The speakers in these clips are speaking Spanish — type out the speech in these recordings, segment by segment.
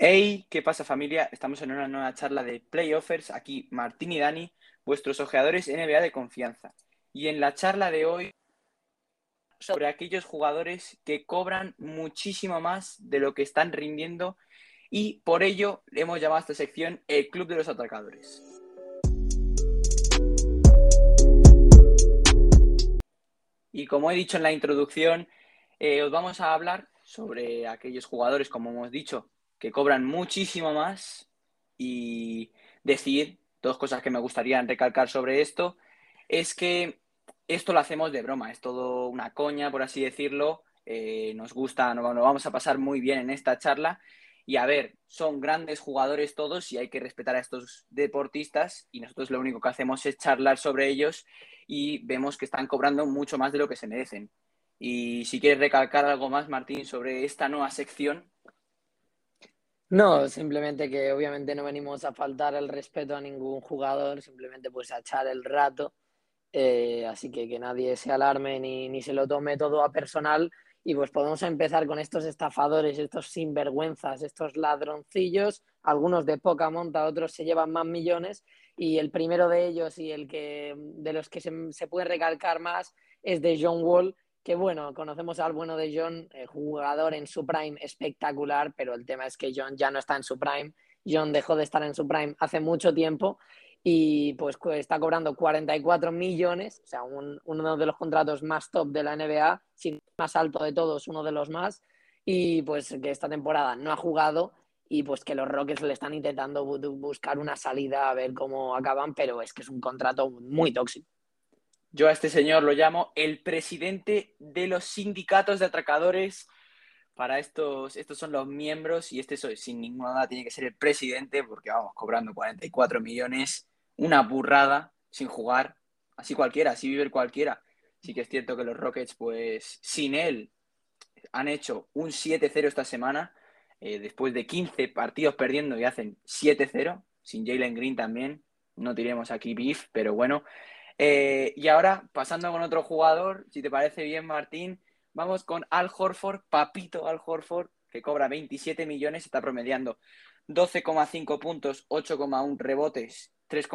Hey, ¿qué pasa familia? Estamos en una nueva charla de Playoffers. Aquí Martín y Dani, vuestros ojeadores NBA de confianza. Y en la charla de hoy sobre aquellos jugadores que cobran muchísimo más de lo que están rindiendo y por ello hemos llamado a esta sección el Club de los Atracadores. Y como he dicho en la introducción, eh, os vamos a hablar sobre aquellos jugadores, como hemos dicho, que cobran muchísimo más y decir dos cosas que me gustaría recalcar sobre esto es que esto lo hacemos de broma, es todo una coña, por así decirlo. Eh, nos gusta, nos vamos a pasar muy bien en esta charla. Y a ver, son grandes jugadores todos y hay que respetar a estos deportistas y nosotros lo único que hacemos es charlar sobre ellos y vemos que están cobrando mucho más de lo que se merecen. Y si quieres recalcar algo más, Martín, sobre esta nueva sección, no, simplemente que obviamente no venimos a faltar el respeto a ningún jugador, simplemente pues a echar el rato. Eh, así que que nadie se alarme ni, ni, se lo tome todo a personal. Y pues podemos empezar con estos estafadores, estos sinvergüenzas, estos ladroncillos, algunos de poca monta, otros se llevan más millones. Y el primero de ellos y el que de los que se, se puede recalcar más es de John Wall, que bueno, conocemos al bueno de John, jugador en su prime espectacular, pero el tema es que John ya no está en su prime. John dejó de estar en su prime hace mucho tiempo y pues está cobrando 44 millones, o sea, uno de los contratos más top de la NBA, sin más alto de todos, uno de los más, y pues que esta temporada no ha jugado y pues que los Rockets le están intentando buscar una salida a ver cómo acaban, pero es que es un contrato muy tóxico. Yo a este señor lo llamo el presidente de los sindicatos de atracadores. Para estos, estos son los miembros y este sin ninguna duda tiene que ser el presidente porque vamos cobrando 44 millones, una burrada sin jugar, así cualquiera, así vive cualquiera. Sí que es cierto que los Rockets, pues sin él, han hecho un 7-0 esta semana, eh, después de 15 partidos perdiendo y hacen 7-0, sin Jalen Green también, no tiremos aquí beef, pero bueno, eh, y ahora, pasando con otro jugador, si te parece bien, Martín, vamos con Al Horford, papito Al Horford, que cobra 27 millones, está promediando 12,5 puntos, 8,1 rebotes, 3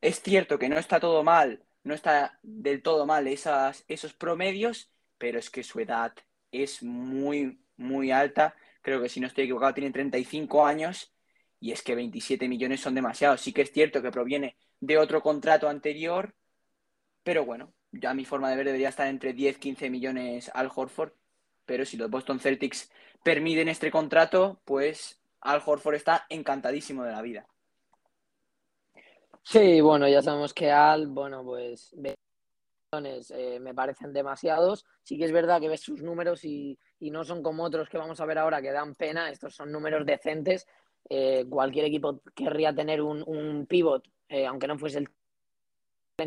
Es cierto que no está todo mal, no está del todo mal esos promedios, pero es que su edad es muy, muy alta. Creo que si no estoy equivocado, tiene 35 años y es que 27 millones son demasiados. Sí que es cierto que proviene de otro contrato anterior, pero bueno, ya mi forma de ver debería estar entre 10, 15 millones al Horford, pero si los Boston Celtics permiten este contrato, pues Al Horford está encantadísimo de la vida. Sí, bueno, ya sabemos que Al, bueno, pues millones eh, me parecen demasiados. Sí que es verdad que ves sus números y, y, no son como otros que vamos a ver ahora que dan pena. Estos son números decentes. Eh, cualquier equipo querría tener un, un pivot eh, aunque no fuese el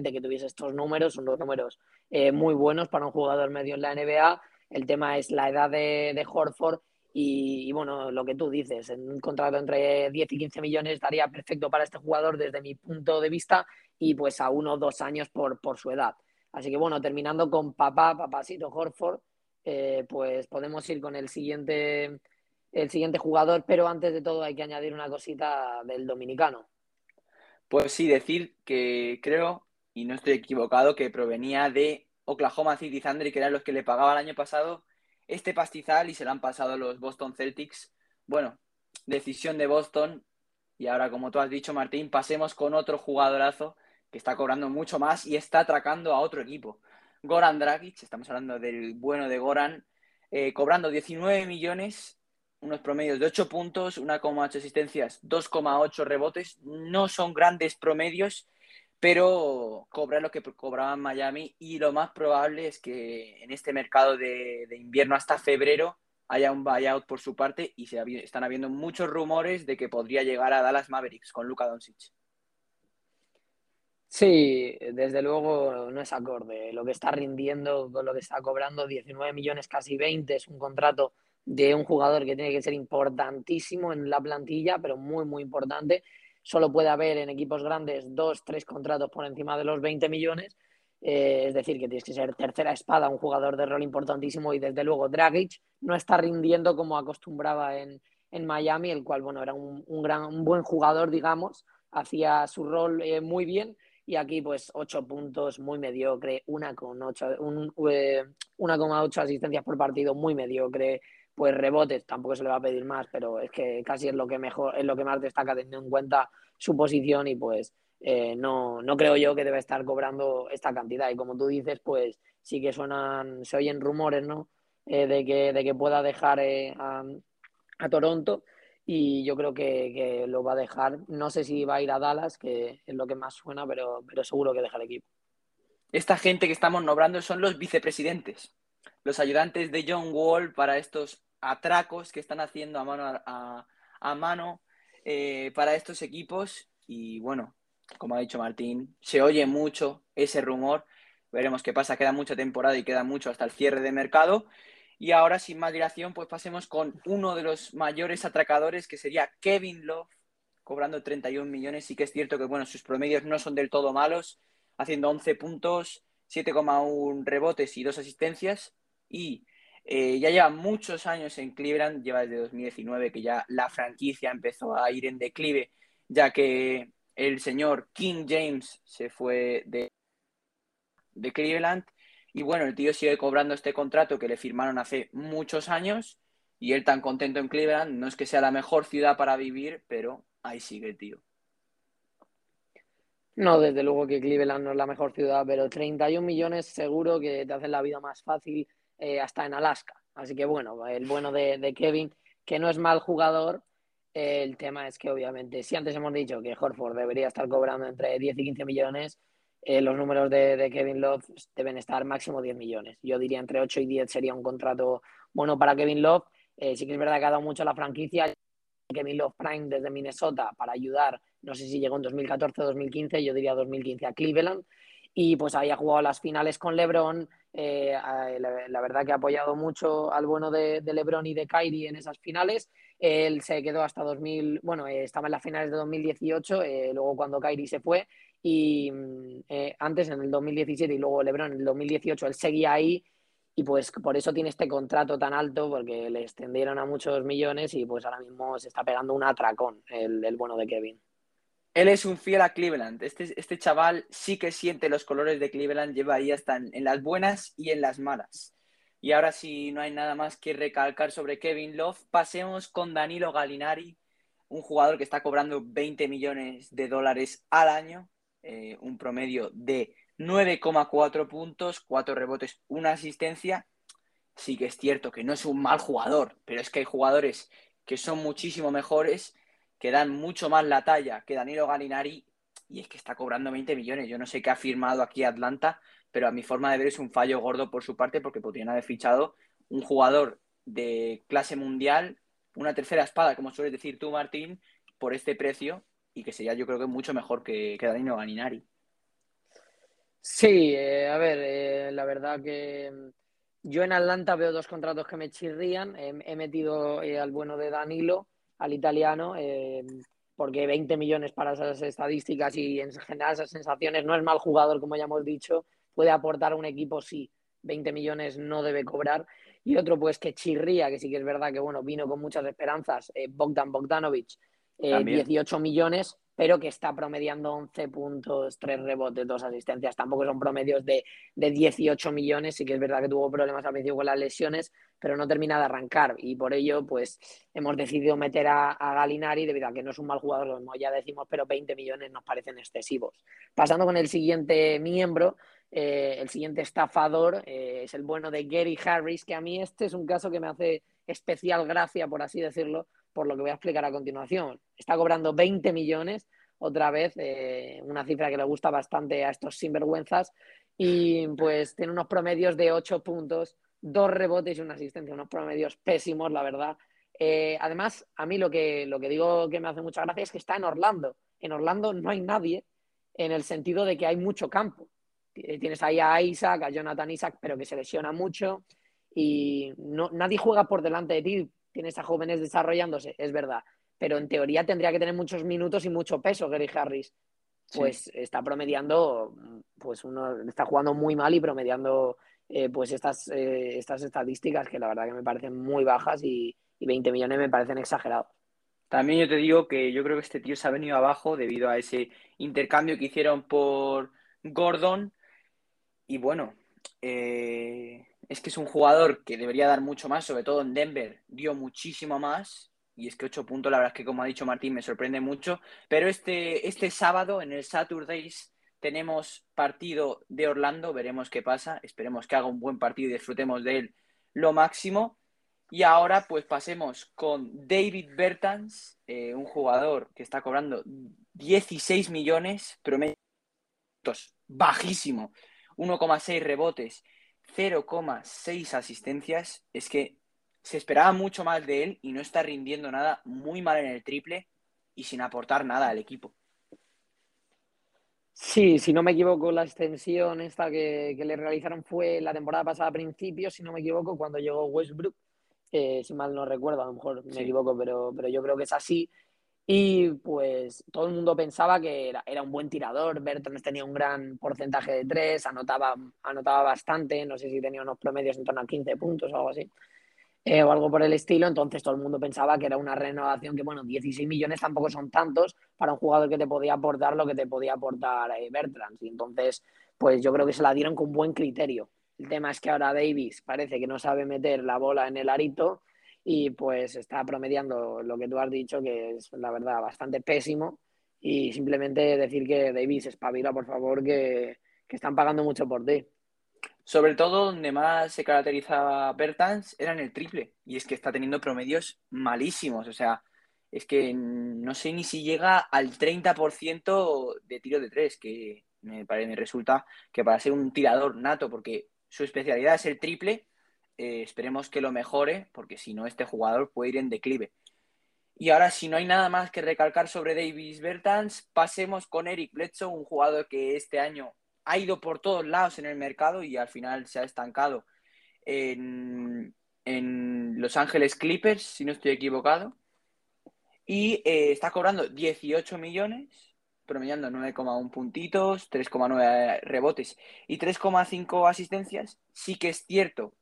que tuviese estos números, son dos números eh, muy buenos para un jugador medio en la NBA. El tema es la edad de, de Horford y, bueno, lo que tú dices, en un contrato entre 10 y 15 millones estaría perfecto para este jugador desde mi punto de vista y pues a uno o dos años por, por su edad. Así que bueno, terminando con papá, papacito Horford, eh, pues podemos ir con el siguiente, el siguiente jugador, pero antes de todo hay que añadir una cosita del dominicano. Pues sí, decir que creo, y no estoy equivocado, que provenía de Oklahoma City Thunder que eran los que le pagaba el año pasado este pastizal y se lo han pasado los Boston Celtics. Bueno, decisión de Boston. Y ahora, como tú has dicho, Martín, pasemos con otro jugadorazo que está cobrando mucho más y está atracando a otro equipo. Goran Dragic, estamos hablando del bueno de Goran, eh, cobrando 19 millones unos promedios de 8 puntos, 1,8 asistencias, 2,8 rebotes. No son grandes promedios, pero cobra lo que cobraba Miami y lo más probable es que en este mercado de, invierno hasta febrero haya un buyout por su parte y se, están habiendo muchos rumores de que podría llegar a Dallas Mavericks con Luka Doncic. Sí, desde luego no es acorde. Lo que está rindiendo con lo que está cobrando, 19 millones, casi 20, es un contrato de un jugador que tiene que ser importantísimo en la plantilla, pero muy, muy importante. Solo puede haber en equipos grandes dos, tres contratos por encima de los 20 millones. eh, es decir, que tienes que ser tercera espada, un jugador de rol importantísimo. Y desde luego Dragic no está rindiendo como acostumbraba en, Miami, el cual, bueno, era un, gran, un buen jugador, digamos, hacía su rol eh, muy bien. Y aquí pues ocho puntos muy mediocre, una con ocho, un, eh, una con asistencias por partido muy mediocre, pues rebotes tampoco se le va a pedir más, pero es que casi es lo que mejor, es lo que más destaca teniendo en cuenta su posición y pues eh, no, no creo yo que debe estar cobrando esta cantidad. Y como tú dices, pues sí que suenan, se oyen rumores, ¿no? Eh, de, que, de que pueda dejar eh, a, Toronto y yo creo que, lo va a dejar. No sé si va a ir a Dallas, que es lo que más suena, pero, pero seguro que deja el equipo. Esta gente que estamos nombrando son los vicepresidentes, los ayudantes de John Wall para estos atracos que están haciendo a mano, a, a mano para estos equipos. Y bueno, como ha dicho Martín, se oye mucho ese rumor. Veremos qué pasa, queda mucha temporada y queda mucho hasta el cierre de mercado. Y ahora, sin más dilación, pues pasemos con uno de los mayores atracadores, que sería Kevin Love, cobrando 31 millones. Sí que es cierto que, bueno, sus promedios no son del todo malos, haciendo 11 puntos, 7,1 rebotes y dos asistencias. Y eh, ya lleva muchos años en Cleveland, lleva desde 2019 que ya la franquicia empezó a ir en declive, ya que el señor King James se fue de, de Cleveland y bueno, el tío sigue cobrando este contrato que le firmaron hace muchos años y él tan contento en Cleveland, no es que sea la mejor ciudad para vivir, pero ahí sigue el tío. No, desde luego que Cleveland no es la mejor ciudad, pero 31 millones seguro que te hacen la vida más fácil eh, hasta en Alaska. Así que bueno, el bueno de, de Kevin, que no es mal jugador, el tema es que, obviamente, si antes hemos dicho que Horford debería estar cobrando entre 10 y 15 millones, eh, los números de, Kevin Love deben estar máximo 10 millones. Yo diría entre 8 y 10 sería un contrato bueno para Kevin Love. Eh, sí que es verdad que ha dado mucho a la franquicia. Kevin Love Prime desde Minnesota para ayudar, no sé si llegó en 2014 o 2015, yo diría 2015 a Cleveland. Y pues ahí ha jugado las finales con LeBron. Eh, la, verdad que ha apoyado mucho al bueno de, de LeBron y de Kyrie en esas finales él se quedó hasta 2000, bueno, eh, estaba en las finales de 2018, eh, luego cuando Kyrie se fue y mm, eh, antes en el 2017 y luego LeBron en el 2018 él seguía ahí y pues por eso tiene este contrato tan alto porque le extendieron a muchos millones y pues ahora mismo se está pegando un atracón el, el bueno de Kevin. Él es un fiel a Cleveland. Este, este chaval sí que siente los colores de Cleveland, lleva ahí hasta en las buenas y en las malas. Y ahora si no hay nada más que recalcar sobre Kevin Love, pasemos con Danilo Galinari, un jugador que está cobrando 20 millones de dólares al año, eh, un promedio de 9,4 puntos, 4 rebotes, una asistencia. Sí que es cierto que no es un mal jugador, pero es que hay jugadores que son muchísimo mejores, que dan mucho más la talla que Danilo Galinari, y es que está cobrando 20 millones. Yo no sé qué ha firmado aquí Atlanta, pero a mi forma de ver es un fallo gordo por su parte porque podrían haber fichado un jugador de clase mundial, una tercera espada, como sueles decir tú, Martín, por este precio y que sería yo creo que mucho mejor que, Danilo Ganinari. Sí, eh, a ver, eh, la verdad que mm, yo en Atlanta veo dos contratos que me chirrían. he metido eh, al bueno de Danilo, al italiano, porque 20 millones para esas estadísticas y en general esas sensaciones no es mal jugador, como ya hemos dicho, puede aportar a un equipo, sí, 20 millones no debe cobrar. Y otro, pues que chirría, que sí que es verdad que bueno, vino con muchas esperanzas, eh, Bogdan Bogdanovic, 18 eh, millones, pero que está promediando 11 puntos, 3 rebotes, 2 asistencias. Tampoco son promedios de, de 18 millones. Sí que es verdad que tuvo problemas al principio con las lesiones, pero no termina de arrancar. Y por ello, pues hemos decidido meter a, a Galinari debido a que no es un mal jugador, como ya decimos, pero 20 millones nos parecen excesivos. Pasando con el siguiente miembro, eh, el siguiente estafador eh, es el bueno de Gary Harris, que a mí este es un caso que me hace especial gracia, por así decirlo, por lo que voy a explicar a continuación. Está cobrando 20 millones, otra vez, eh, una cifra que le gusta bastante a estos sinvergüenzas, y pues tiene unos promedios de 8 puntos, dos rebotes y una asistencia, unos promedios pésimos, la verdad. además, a mí lo que, lo que digo que me hace mucha gracia es que está en Orlando. En Orlando no hay nadie en el sentido de que hay mucho campo. Eh, tienes ahí a Isaac, a Jonathan Isaac, pero que se lesiona mucho y no, nadie juega por delante de ti. Tienes a jóvenes desarrollándose, es verdad, pero en teoría tendría que tener muchos minutos y mucho peso Gary Harris. pues está promediando, pues uno está jugando muy mal y promediando eh, pues estas, eh, estas estadísticas que la verdad que me parecen muy bajas y, y 20 millones me parecen exagerados. También yo te digo que yo creo que este tío se ha venido abajo debido a ese intercambio que hicieron por Gordon. Y bueno, eh, es que es un jugador que debería dar mucho más, sobre todo en Denver, dio muchísimo más. Y es que 8 puntos, la verdad es que como ha dicho Martín, me sorprende mucho. Pero este, este sábado en el Saturdays tenemos partido de Orlando, veremos qué pasa. Esperemos que haga un buen partido y disfrutemos de él lo máximo. Y ahora pues pasemos con David Bertans, eh, un jugador que está cobrando 16 millones, promedio bajísimo, 1,6 rebotes, 0,6 asistencias. Es que se esperaba mucho más de él y no está rindiendo nada, muy mal en el triple y sin aportar nada al equipo. Sí, si no me equivoco, la extensión esta que, que le realizaron fue la temporada pasada a principios, si no me equivoco, cuando llegó Westbrook eh, si mal no recuerdo, a lo mejor me equivoco, pero, pero yo creo que es así. Y pues todo el mundo pensaba que era, un buen tirador, Bertons tenía un gran porcentaje de tres, anotaba, anotaba bastante, no sé si tenía unos promedios en torno a 15 puntos o algo así, eh, o algo por el estilo, entonces todo el mundo pensaba que era una renovación que, bueno, 16 millones tampoco son tantos para un jugador que te podía aportar lo que te podía aportar eh, Bertrand, y entonces pues yo creo que se la dieron con buen criterio. El tema es que ahora Davis parece que no sabe meter la bola en el arito y pues está promediando lo que tú has dicho, que es la verdad bastante pésimo. Y simplemente decir que Davis espabila, por favor, que, que están pagando mucho por ti. Sobre todo donde más se caracterizaba Bertans era en el triple. Y es que está teniendo promedios malísimos. O sea, es que no sé ni si llega al 30% de tiro de tres, que me, parece, me resulta que para ser un tirador nato, porque su especialidad es el triple. Eh, esperemos que lo mejore, porque si no, este jugador puede ir en declive. Y ahora, si no hay nada más que recalcar sobre Davis Bertans, pasemos con Eric Bledsoe, un jugador que este año ha ido por todos lados en el mercado y al final se ha estancado en, Los Ángeles Clippers, si no estoy equivocado. Y eh, está cobrando 18 millones promediando 9,1 puntitos, 3,9 rebotes y 3,5 asistencias, sí que es cierto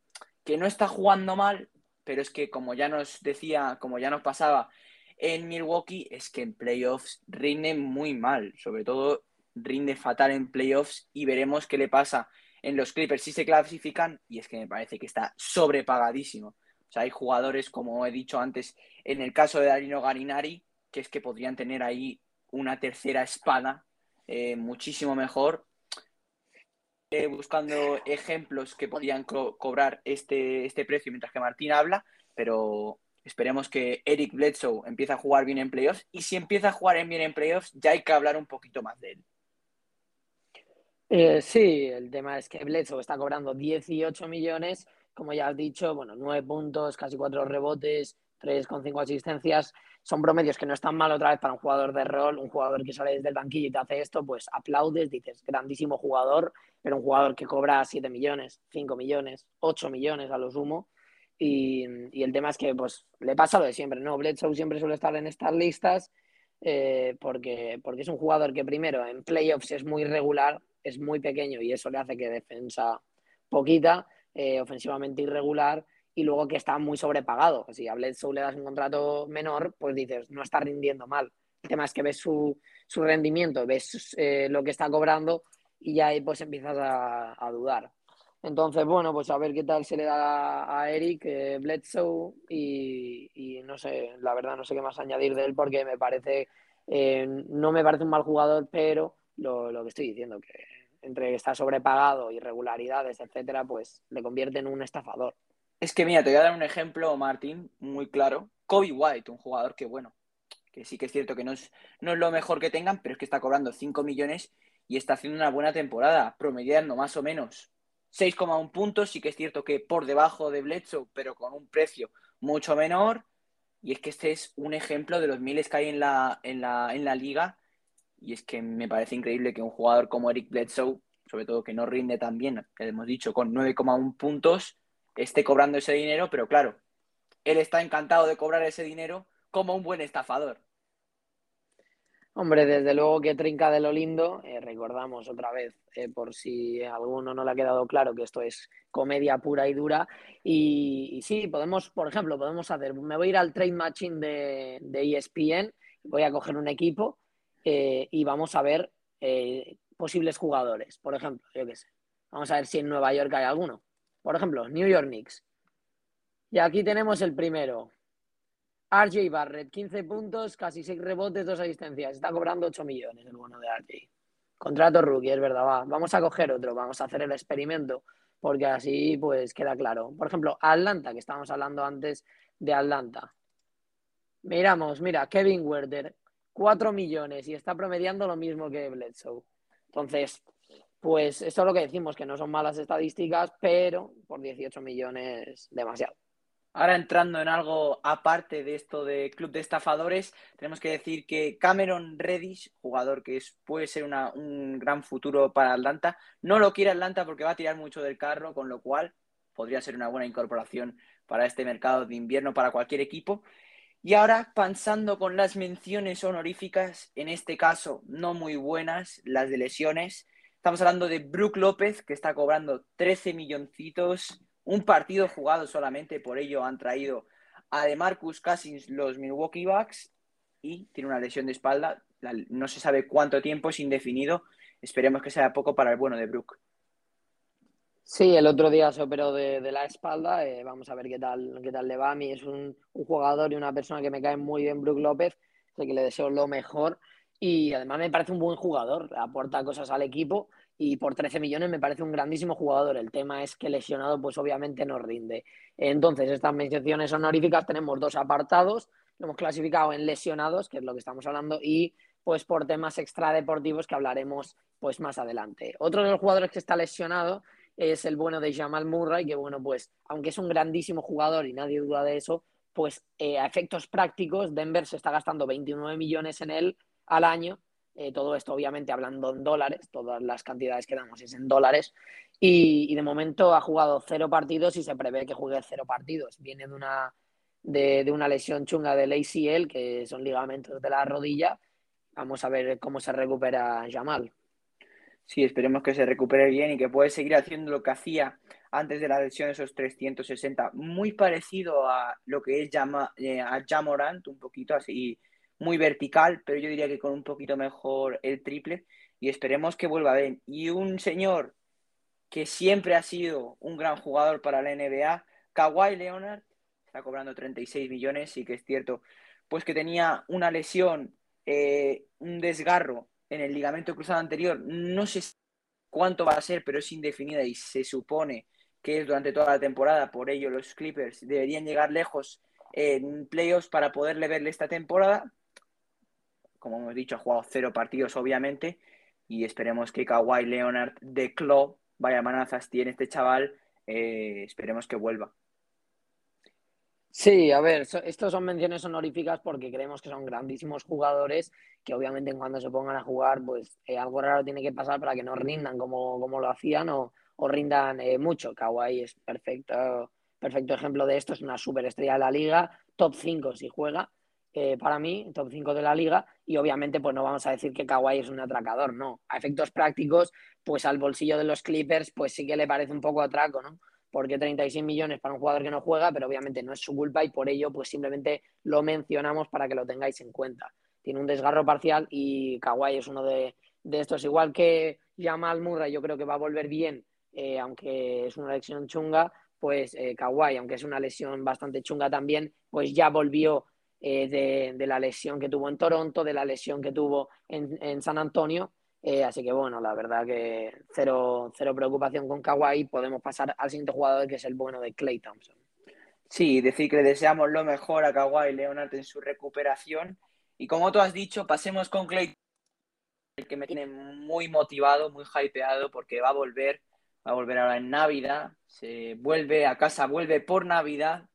que no está jugando mal, pero es que como ya nos decía, como ya nos pasaba en Milwaukee, es que en playoffs rinde muy mal, sobre todo rinde fatal en playoffs y veremos qué le pasa en los Clippers si se clasifican y es que me parece que está sobrepagadísimo. O sea, hay jugadores, como he dicho antes, en el caso de Darino Garinari, que es que podrían tener ahí una tercera espada eh, muchísimo mejor. Eh, buscando ejemplos que podrían cobrar este, este precio mientras que Martín habla, pero esperemos que Eric Bledsoe empiece a jugar bien en playoffs y si empieza a jugar bien en playoffs ya hay que hablar un poquito más de él. Eh, sí, el tema es que Bledsoe está cobrando 18 millones, como ya has dicho, bueno, 9 puntos, casi 4 rebotes, 3,5 asistencias son promedios que no están mal otra vez para un jugador de rol, un jugador que sale desde el banquillo y te hace esto, pues aplaudes, dices, grandísimo jugador, pero un jugador que cobra 7 millones, 5 millones, 8 millones a lo sumo. Y, el tema es que pues le pasa lo de siempre, ¿no? Bledsoe siempre suele estar en estas listas eh, porque, porque es un jugador que primero en playoffs es muy regular, es muy pequeño y eso le hace que defensa poquita, eh, ofensivamente irregular y luego que está muy sobrepagado. Si a Bledsoe le das un contrato menor, pues dices, no está rindiendo mal. El tema es que ves su, rendimiento, ves eh, lo que está cobrando y ya ahí pues empiezas a, dudar. Entonces, bueno, pues a ver qué tal se le da a Eric eh, Bledsoe y, no sé, la verdad no sé qué más añadir de él porque me parece, eh, no me parece un mal jugador, pero lo, lo que estoy diciendo, que entre que está sobrepagado, irregularidades, etcétera, pues le convierte en un estafador. Es que mira, te voy a dar un ejemplo, Martín, muy claro. Kobe White, un jugador que, bueno, que sí que es cierto que no es, no es lo mejor que tengan, pero es que está cobrando 5 millones y está haciendo una buena temporada, promediando más o menos 6,1 puntos. Sí que es cierto que por debajo de Bledsoe, pero con un precio mucho menor. Y es que este es un ejemplo de los miles que hay en la, en la, en la liga. Y es que me parece increíble que un jugador como Eric Bledsoe, sobre todo que no rinde tan bien, que hemos dicho, con 9,1 puntos, esté cobrando ese dinero, pero claro, él está encantado de cobrar ese dinero como un buen estafador. Hombre, desde luego que trinca de lo lindo. Eh, recordamos otra vez, eh, por si a alguno no le ha quedado claro, que esto es comedia pura y dura. Y, sí, podemos, por ejemplo, podemos hacer, me voy a ir al trade matching de, de ESPN, voy a coger un equipo eh, y vamos a ver posibles jugadores. Por ejemplo, yo qué sé, vamos a ver si en Nueva York hay alguno. Por ejemplo, New York Knicks. Y aquí tenemos el primero, RJ Barrett, 15 puntos, casi 6 rebotes, 2 asistencias. Está cobrando 8 millones el bueno de RJ. Contrato rookie, es verdad, va. Vamos a coger otro, vamos a hacer el experimento, porque así pues queda claro. Por ejemplo, Atlanta, que estábamos hablando antes de Atlanta. Miramos, mira, Kevin Werder, 4 millones y está promediando lo mismo que Bledsoe. Entonces, pues eso es lo que decimos, que no son malas estadísticas, pero por 18 millones demasiado. Ahora entrando en algo aparte de esto de club de estafadores, tenemos que decir que Cameron Reddish, jugador que es, puede ser un gran futuro para Atlanta, no lo quiere Atlanta porque va a tirar mucho del carro, con lo cual podría ser una buena incorporación para este mercado de invierno para cualquier equipo. Y ahora pensando con las menciones honoríficas, en este caso no muy buenas, las de lesiones, estamos hablando de Brook López, que está cobrando 13 milloncitos. Un partido jugado solamente, por ello han traído a DeMarcus Cousins los Milwaukee Bucks y tiene una lesión de espalda, no se sabe cuánto tiempo, es indefinido, esperemos que sea poco para el bueno de Brook. Sí, el otro día se operó de, la espalda, eh, vamos a ver qué tal, qué tal le va. A mí es un, jugador y una persona que me cae muy bien, Brook López, sé que le deseo lo mejor y además me parece un buen jugador, aporta cosas al equipo y por 13 millones me parece un grandísimo jugador. El tema es que lesionado, pues obviamente no rinde. Entonces, estas menciones honoríficas tenemos dos apartados. Lo hemos clasificado en lesionados, que es lo que estamos hablando, y pues por temas extradeportivos que hablaremos pues más adelante. Otro de los jugadores que está lesionado es el bueno de Jamal Murray, que bueno, pues aunque es un grandísimo jugador y nadie duda de eso, pues eh, a efectos prácticos Denver se está gastando 29 millones en él al año eh, todo esto, obviamente, hablando en dólares, todas las cantidades que damos es en dólares. Y, de momento ha jugado cero partidos y se prevé que juegue cero partidos. Viene de una, de, una lesión chunga del ACL, que son ligamentos de la rodilla. Vamos a ver cómo se recupera Jamal. Sí, esperemos que se recupere bien y que pueda seguir haciendo lo que hacía antes de la lesión, esos 360, muy parecido a lo que es llama, eh, a Jamorant, un poquito así muy vertical, pero yo diría que con un poquito mejor el triple y esperemos que vuelva bien. Y un señor que siempre ha sido un gran jugador para la NBA, Kawhi Leonard, está cobrando 36 millones, sí que es cierto, pues que tenía una lesión, eh, un desgarro en el ligamento cruzado anterior, no sé cuánto va a ser, pero es indefinida y se supone que es durante toda la temporada, por ello los Clippers deberían llegar lejos en playoffs para poderle verle esta temporada, como hemos dicho, ha jugado cero partidos, obviamente, y esperemos que Kawhi Leonard de Club, vaya manazas tiene este chaval, eh, esperemos que vuelva. Sí, a ver, estos son menciones honoríficas porque creemos que son grandísimos jugadores que obviamente cuando se pongan a jugar, pues eh, algo raro tiene que pasar para que no rindan como, como lo hacían o, o rindan eh, mucho. Kawhi es perfecto, perfecto ejemplo de esto, es una superestrella de la liga, top 5 si juega, eh, para mí, top 5 de la liga, y obviamente pues no vamos a decir que Kawhi es un atracador, no. A efectos prácticos, pues al bolsillo de los Clippers, pues sí que le parece un poco atraco, ¿no? Porque 36 millones para un jugador que no juega, pero obviamente no es su culpa y por ello pues simplemente lo mencionamos para que lo tengáis en cuenta. Tiene un desgarro parcial y Kawhi es uno de, estos, igual que Jamal Murray, yo creo que va a volver bien, eh, aunque es una lesión chunga, pues eh, Kawhi, aunque es una lesión bastante chunga también, pues ya volvió eh, de, la lesión que tuvo en Toronto, de la lesión que tuvo en, San Antonio. Eh, así que bueno, la verdad que cero, cero preocupación con Kawhi. Podemos pasar al siguiente jugador que es el bueno de Clay Thompson. Sí, decir que le deseamos lo mejor a Kawhi Leonard en su recuperación. Y como tú has dicho, pasemos con Clay, el que me tiene muy motivado, muy hypeado, porque va a volver, va a volver ahora en Navidad, se vuelve a casa, vuelve por Navidad,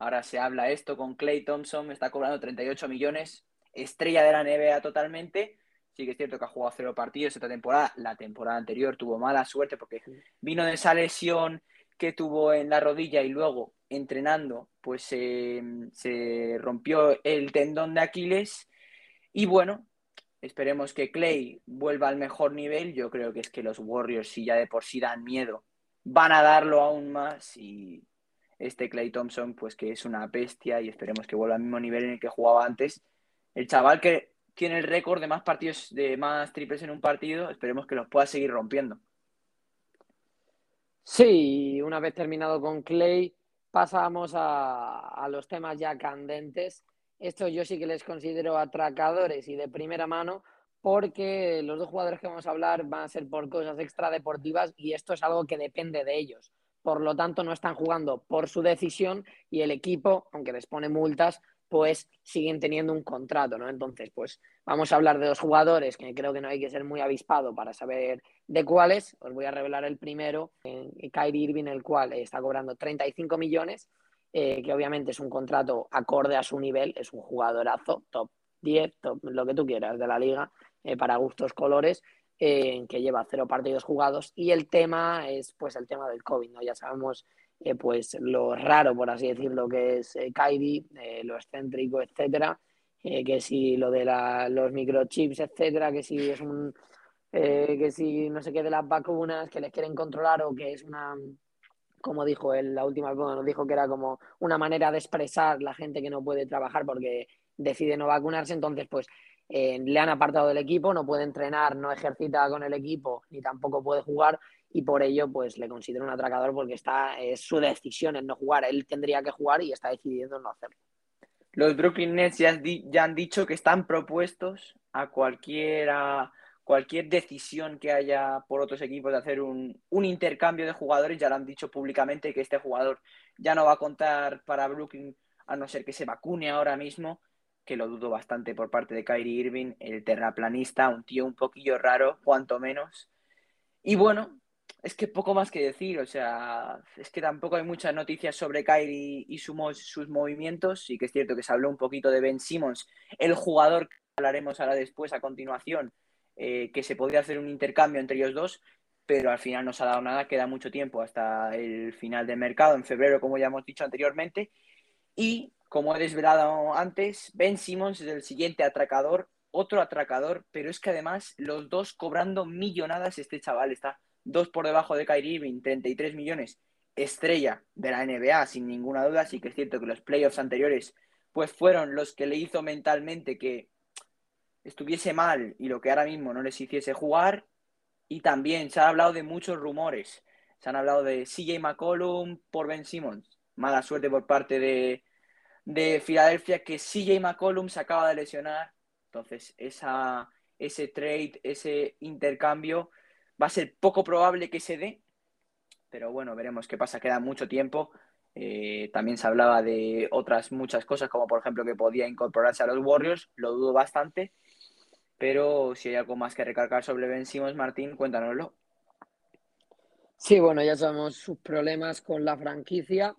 Ahora se habla esto con Clay Thompson, está cobrando 38 millones, estrella de la NBA totalmente. Sí que es cierto que ha jugado cero partidos esta temporada. La temporada anterior tuvo mala suerte porque vino de esa lesión que tuvo en la rodilla y luego entrenando, pues se rompió el tendón de Aquiles. Y bueno, Esperemos que Clay vuelva al mejor nivel. Yo creo que es que los Warriors, si ya de por sí dan miedo, van a darlo aún más. Y este Clay Thompson, pues que es una bestia y esperemos que vuelva al mismo nivel en el que jugaba antes. El chaval que tiene el récord de más partidos, de más triples en un partido, esperemos que los pueda seguir rompiendo. Sí, una vez terminado con Clay, pasamos a, a los temas ya candentes estos yo sí que les considero atracadores y de primera mano porque los dos jugadores que vamos a hablar van a ser por cosas extradeportivas y esto es algo que depende de ellos. Por lo tanto, no están jugando por su decisión y el equipo, aunque les pone multas, pues siguen teniendo un contrato, ¿no? Entonces, pues vamos a hablar de dos jugadores que creo que no hay que ser muy avispado para saber de cuáles. Os voy a revelar el primero, eh, Kyrie Irving, el cual está cobrando 35 millones eh, que obviamente es un contrato acorde a su nivel, es un jugadorazo, top 10, top, lo que tú quieras de la liga, eh, para gustos colores, eh, que lleva cero partidos jugados. Y el tema es pues el tema del COVID, ¿no? Ya sabemos pues lo raro, por así decirlo, que es Kyrie, lo excéntrico, etcétera, que si lo de la, los microchips, etcétera, que si es un... que si no sé qué de las vacunas que les quieren controlar o que es una como dijo él la última vez, nos dijo que era como una manera de expresar la gente que no puede trabajar porque decide no vacunarse, entonces pues eh, le han apartado del equipo, no puede entrenar, no ejercita con el equipo, ni tampoco puede jugar y por ello pues le considero un atracador porque está es su decisión en no jugar, él tendría que jugar y está decidiendo no hacerlo. Los Brooklyn Nets ya, ya han dicho que están propuestos a cualquiera cualquier decisión que haya por otros equipos de hacer un, intercambio de jugadores, ya lo han dicho públicamente que este jugador ya no va a contar para Brooklyn a no ser que se vacune ahora mismo, que lo dudo bastante por parte de Kyrie Irving, el terraplanista, un tío un poquillo raro, cuanto menos. Y bueno, es que poco más que decir, o sea, es que tampoco hay muchas noticias sobre Kyrie y sus movimientos, sí que es cierto que se habló un poquito de Ben Simmons, el jugador que hablaremos ahora después a continuación, eh, que se podría hacer un intercambio entre ellos dos, pero al final no se ha dado nada, queda mucho tiempo hasta el final del mercado, en febrero, como ya hemos dicho anteriormente. Y como he desvelado antes, Ben Simmons es el siguiente atracador, otro atracador, pero es que además los dos cobrando millonadas, este chaval está dos por debajo de Kyrie Irving, 33 millones, estrella de la NBA, sin ninguna duda, sí que es cierto que los playoffs anteriores pues fueron los que le hizo mentalmente que estuviese mal y lo que ahora mismo no les hiciese jugar. Y también se ha hablado de muchos rumores. Se han hablado de CJ McCollum por Ben Simmons. Mala suerte por parte de, de Filadelfia que CJ McCollum se acaba de lesionar. Entonces, esa, ese trade, ese intercambio va a ser poco probable que se dé. Pero bueno, veremos qué pasa. Queda mucho tiempo. Eh, también se hablaba de otras muchas cosas, como por ejemplo que podía incorporarse a los Warriors. Lo dudo bastante. Pero si hay algo más que recargar sobre Ben Simmons, Martín, cuéntanoslo. Sí, bueno, ya sabemos sus problemas con la franquicia,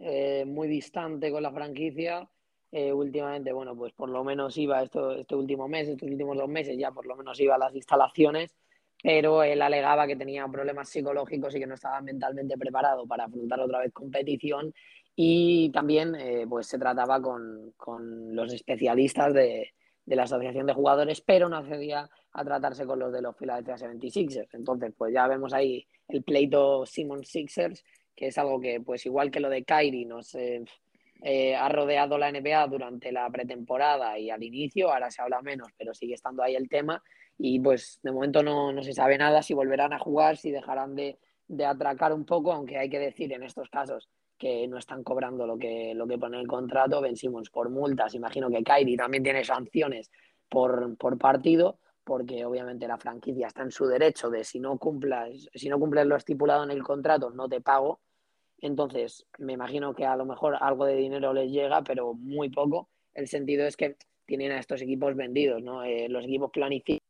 eh, muy distante con la franquicia. Eh, últimamente, bueno, pues por lo menos iba esto, este último mes, estos últimos dos meses, ya por lo menos iba a las instalaciones, pero él alegaba que tenía problemas psicológicos y que no estaba mentalmente preparado para afrontar otra vez competición. Y también, eh, pues se trataba con, con los especialistas de, de la Asociación de Jugadores, pero no accedía a tratarse con los de los Philadelphia 76ers. Entonces, pues ya vemos ahí el pleito Simon Sixers, que es algo que, pues igual que lo de Kyrie, nos eh, ha rodeado la NBA durante la pretemporada y al inicio, ahora se habla menos, pero sigue estando ahí el tema. Y pues de momento no, no se sabe nada si volverán a jugar, si dejarán de, de atracar un poco, aunque hay que decir en estos casos que no están cobrando lo que, lo que pone el contrato, Ben por multas, imagino que Kyrie también tiene sanciones por, por partido, porque obviamente la franquicia está en su derecho de si no cumplas, si no cumples lo estipulado en el contrato, no te pago. Entonces, me imagino que a lo mejor algo de dinero les llega, pero muy poco. El sentido es que tienen a estos equipos vendidos, ¿no? Eh, los equipos planifican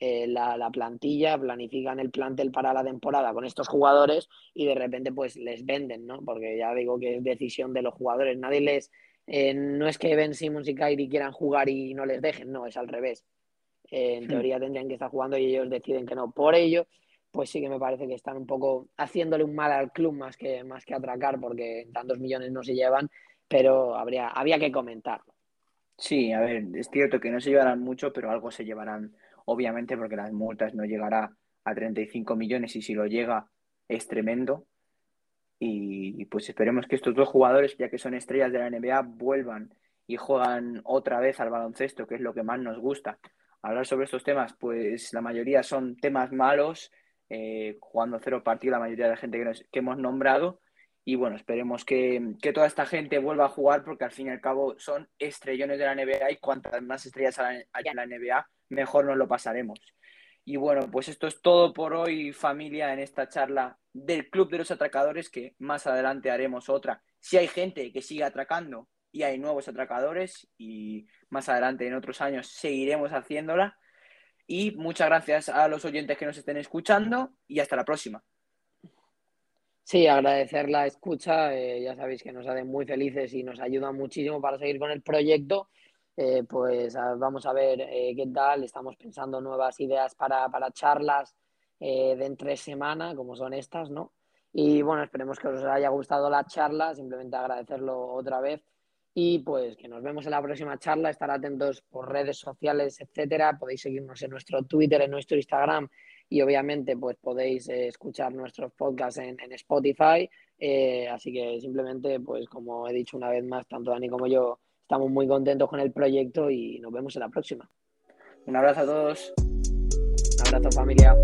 eh, la, plantilla, planifican el plantel para la temporada con estos jugadores y de repente pues les venden, ¿no? Porque ya digo que es decisión de los jugadores. Nadie les... Eh, no es que Ben Simmons y Kyrie quieran jugar y no les dejen, no, es al revés. Eh, en hmm. teoría tendrían que estar jugando y ellos deciden que no. Por ello, pues sí que me parece que están un poco haciéndole un mal al club más que, más que atracar porque tantos millones no se llevan, pero habría, había que comentarlo. Sí, a ver, es cierto que no se llevarán mucho, pero algo se llevarán, obviamente, porque las multas no llegará a 35 millones y si lo llega es tremendo. Y pues esperemos que estos dos jugadores, ya que son estrellas de la NBA, vuelvan y juegan otra vez al baloncesto, que es lo que más nos gusta. Hablar sobre estos temas, pues la mayoría son temas malos, eh, jugando cero partido la mayoría de la gente que, hemos nombrado. Y bueno, esperemos que, que, toda esta gente vuelva a jugar porque al fin y al cabo son estrellones de la NBA y cuantas más estrellas hay en la NBA, mejor nos lo pasaremos. Y bueno, pues esto es todo por hoy, familia, en esta charla del Club de los Atracadores, que más adelante haremos otra. Si hay gente que sigue atracando y hay nuevos atracadores, y más adelante en otros años seguiremos haciéndola. Y muchas gracias a los oyentes que nos estén escuchando y hasta la próxima. Sí, agradecer la escucha. Eh, ya sabéis que nos hace muy felices y nos ayuda muchísimo para seguir con el proyecto. Eh, pues vamos a ver eh, qué tal. Estamos pensando nuevas ideas para, para charlas de entre semana, como son estas, ¿no? Y bueno, esperemos que os haya gustado la charla. Simplemente agradecerlo otra vez y pues que nos vemos en la próxima charla. Estar atentos por redes sociales, etcétera. Podéis seguirnos en nuestro Twitter, en nuestro Instagram y obviamente pues podéis eh, escuchar nuestros podcasts en, Spotify. Eh, así que simplemente, pues como he dicho una vez más, tanto Dani como yo estamos muy contentos con el proyecto y nos vemos en la próxima. Un abrazo a todos. Un abrazo familia.